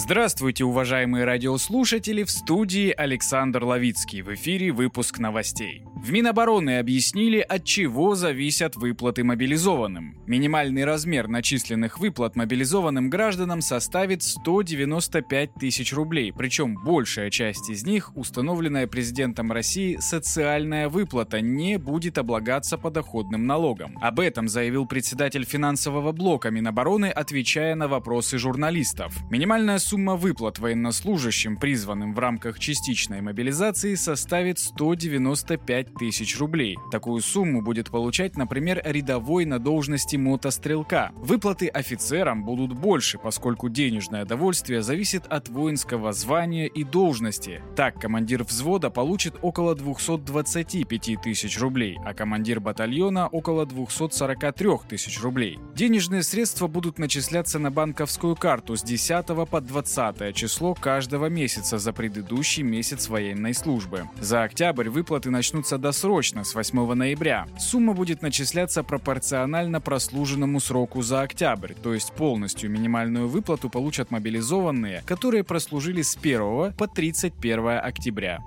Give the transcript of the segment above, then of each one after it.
Здравствуйте, уважаемые радиослушатели, в студии Александр Ловицкий. В эфире выпуск новостей. В Минобороны объяснили, от чего зависят выплаты мобилизованным. Минимальный размер начисленных выплат мобилизованным гражданам составит 195 тысяч рублей, причем большая часть из них, установленная президентом России, социальная выплата, не будет облагаться подоходным налогом. Об этом заявил председатель финансового блока Минобороны, отвечая на вопросы журналистов. Минимальная сумма выплат военнослужащим, призванным в рамках частичной мобилизации, составит 195 тысяч рублей. Такую сумму будет получать, например, рядовой на должности мотострелка. Выплаты офицерам будут больше, поскольку денежное довольствие зависит от воинского звания и должности. Так, командир взвода получит около 225 тысяч рублей, а командир батальона около 243 тысяч рублей. Денежные средства будут начисляться на банковскую карту с 10 по 20 число каждого месяца за предыдущий месяц военной службы. За октябрь выплаты начнутся досрочно с 8 ноября. Сумма будет начисляться пропорционально прослуженному сроку за октябрь, то есть полностью минимальную выплату получат мобилизованные, которые прослужили с 1 по 31 октября.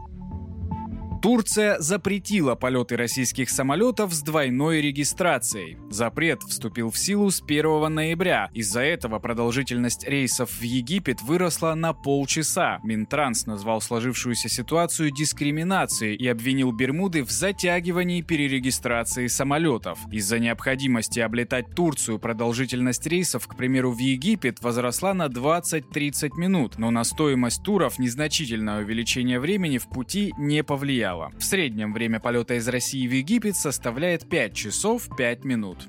Турция запретила полеты российских самолетов с двойной регистрацией. Запрет вступил в силу с 1 ноября. Из-за этого продолжительность рейсов в Египет выросла на полчаса. Минтранс назвал сложившуюся ситуацию дискриминацией и обвинил Бермуды в затягивании перерегистрации самолетов. Из-за необходимости облетать Турцию продолжительность рейсов, к примеру, в Египет возросла на 20-30 минут, но на стоимость туров незначительное увеличение времени в пути не повлияло материала. В среднем время полета из России в Египет составляет 5 часов 5 минут.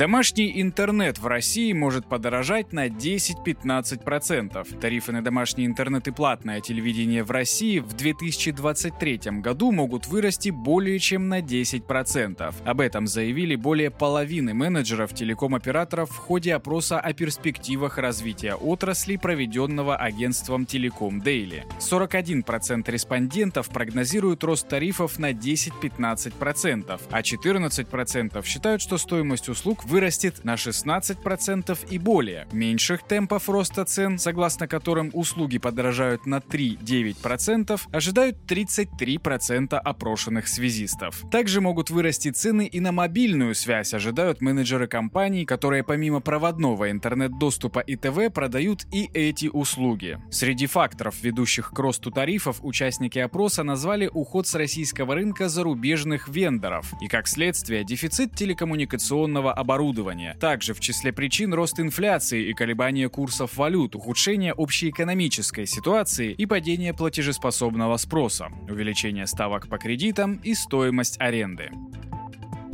Домашний интернет в России может подорожать на 10-15%. Тарифы на домашний интернет и платное телевидение в России в 2023 году могут вырасти более чем на 10%. Об этом заявили более половины менеджеров телеком-операторов в ходе опроса о перспективах развития отрасли, проведенного агентством Телеком Дейли. 41% респондентов прогнозируют рост тарифов на 10-15%, а 14% считают, что стоимость услуг вырастет на 16% и более. Меньших темпов роста цен, согласно которым услуги подорожают на 3-9%, ожидают 33% опрошенных связистов. Также могут вырасти цены и на мобильную связь, ожидают менеджеры компаний, которые помимо проводного интернет-доступа и ТВ продают и эти услуги. Среди факторов, ведущих к росту тарифов, участники опроса назвали уход с российского рынка зарубежных вендоров и, как следствие, дефицит телекоммуникационного оборудования оборудования. Также в числе причин рост инфляции и колебания курсов валют, ухудшение общеэкономической ситуации и падение платежеспособного спроса, увеличение ставок по кредитам и стоимость аренды.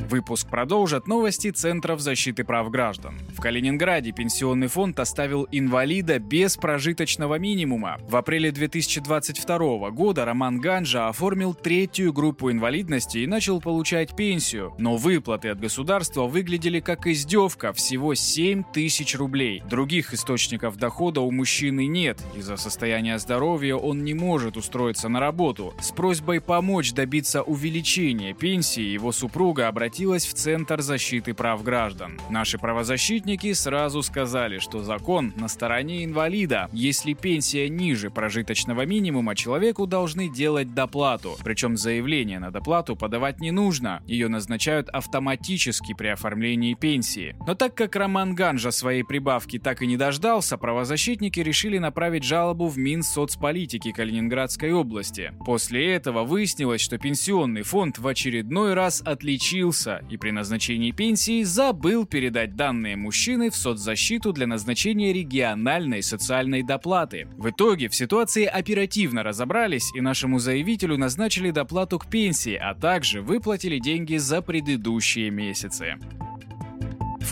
Выпуск продолжат новости Центров защиты прав граждан. В Калининграде пенсионный фонд оставил инвалида без прожиточного минимума. В апреле 2022 года Роман Ганжа оформил третью группу инвалидности и начал получать пенсию. Но выплаты от государства выглядели как издевка, всего 7 тысяч рублей. Других источников дохода у мужчины нет. Из-за состояния здоровья он не может устроиться на работу. С просьбой помочь добиться увеличения пенсии его супруга обратилась обратилась в Центр защиты прав граждан. Наши правозащитники сразу сказали, что закон на стороне инвалида. Если пенсия ниже прожиточного минимума, человеку должны делать доплату. Причем заявление на доплату подавать не нужно. Ее назначают автоматически при оформлении пенсии. Но так как Роман Ганжа своей прибавки так и не дождался, правозащитники решили направить жалобу в Минсоцполитики Калининградской области. После этого выяснилось, что пенсионный фонд в очередной раз отличился ошибся и при назначении пенсии забыл передать данные мужчины в соцзащиту для назначения региональной социальной доплаты. В итоге в ситуации оперативно разобрались и нашему заявителю назначили доплату к пенсии, а также выплатили деньги за предыдущие месяцы.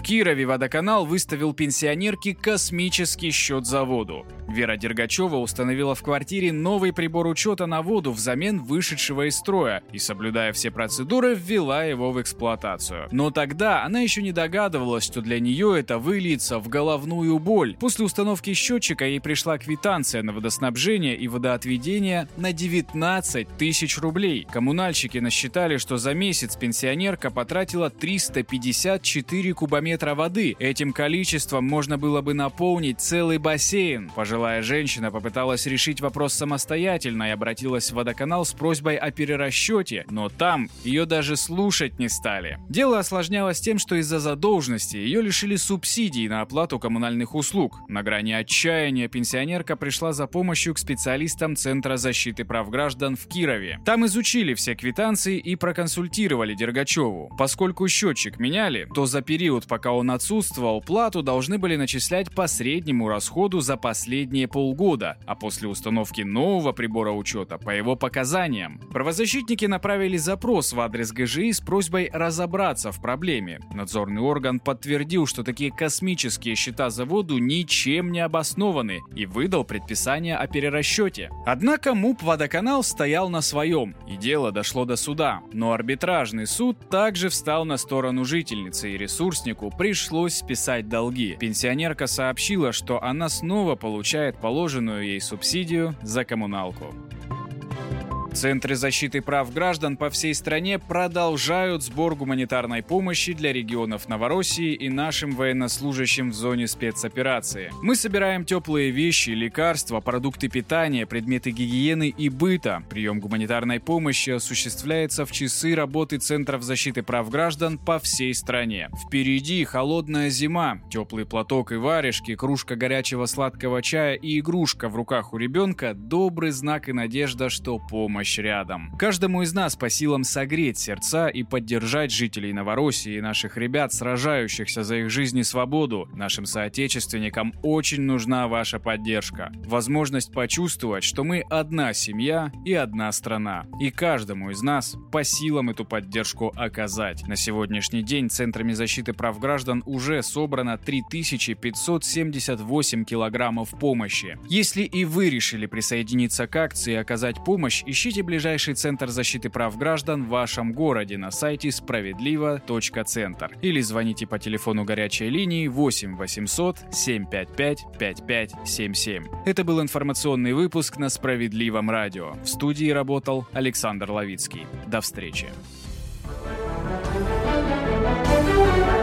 Кирове водоканал выставил пенсионерке космический счет за воду. Вера Дергачева установила в квартире новый прибор учета на воду взамен вышедшего из строя и, соблюдая все процедуры, ввела его в эксплуатацию. Но тогда она еще не догадывалась, что для нее это выльется в головную боль. После установки счетчика ей пришла квитанция на водоснабжение и водоотведение на 19 тысяч рублей. Коммунальщики насчитали, что за месяц пенсионерка потратила 354 кубометра воды. Этим количеством можно было бы наполнить целый бассейн. Пожилая женщина попыталась решить вопрос самостоятельно и обратилась в водоканал с просьбой о перерасчете, но там ее даже слушать не стали. Дело осложнялось тем, что из-за задолженности ее лишили субсидий на оплату коммунальных услуг. На грани отчаяния пенсионерка пришла за помощью к специалистам Центра защиты прав граждан в Кирове. Там изучили все квитанции и проконсультировали Дергачеву. Поскольку счетчик меняли, то за период, пока он отсутствовал, плату должны были начислять по среднему расходу за последние полгода, а после установки нового прибора учета по его показаниям. Правозащитники направили запрос в адрес ГЖИ с просьбой разобраться в проблеме. Надзорный орган подтвердил, что такие космические счета за воду ничем не обоснованы и выдал предписание о перерасчете. Однако МУП «Водоканал» стоял на своем, и дело дошло до суда. Но арбитражный суд также встал на сторону жительницы, и ресурснику пришлось списать долги. Пенсионерка сообщила, что она снова получает положенную ей субсидию за коммуналку. Центры защиты прав граждан по всей стране продолжают сбор гуманитарной помощи для регионов Новороссии и нашим военнослужащим в зоне спецоперации. Мы собираем теплые вещи, лекарства, продукты питания, предметы гигиены и быта. Прием гуманитарной помощи осуществляется в часы работы Центров защиты прав граждан по всей стране. Впереди холодная зима, теплый платок и варежки, кружка горячего сладкого чая и игрушка в руках у ребенка – добрый знак и надежда, что помощь помощь рядом. Каждому из нас по силам согреть сердца и поддержать жителей Новороссии и наших ребят, сражающихся за их жизнь и свободу. Нашим соотечественникам очень нужна ваша поддержка. Возможность почувствовать, что мы одна семья и одна страна. И каждому из нас по силам эту поддержку оказать. На сегодняшний день Центрами защиты прав граждан уже собрано 3578 килограммов помощи. Если и вы решили присоединиться к акции и оказать помощь, ищите Ищите ближайший центр защиты прав граждан в вашем городе на сайте справедливо.центр или звоните по телефону горячей линии 8 800 755 5577. Это был информационный выпуск на Справедливом радио. В студии работал Александр Ловицкий. До встречи. thank you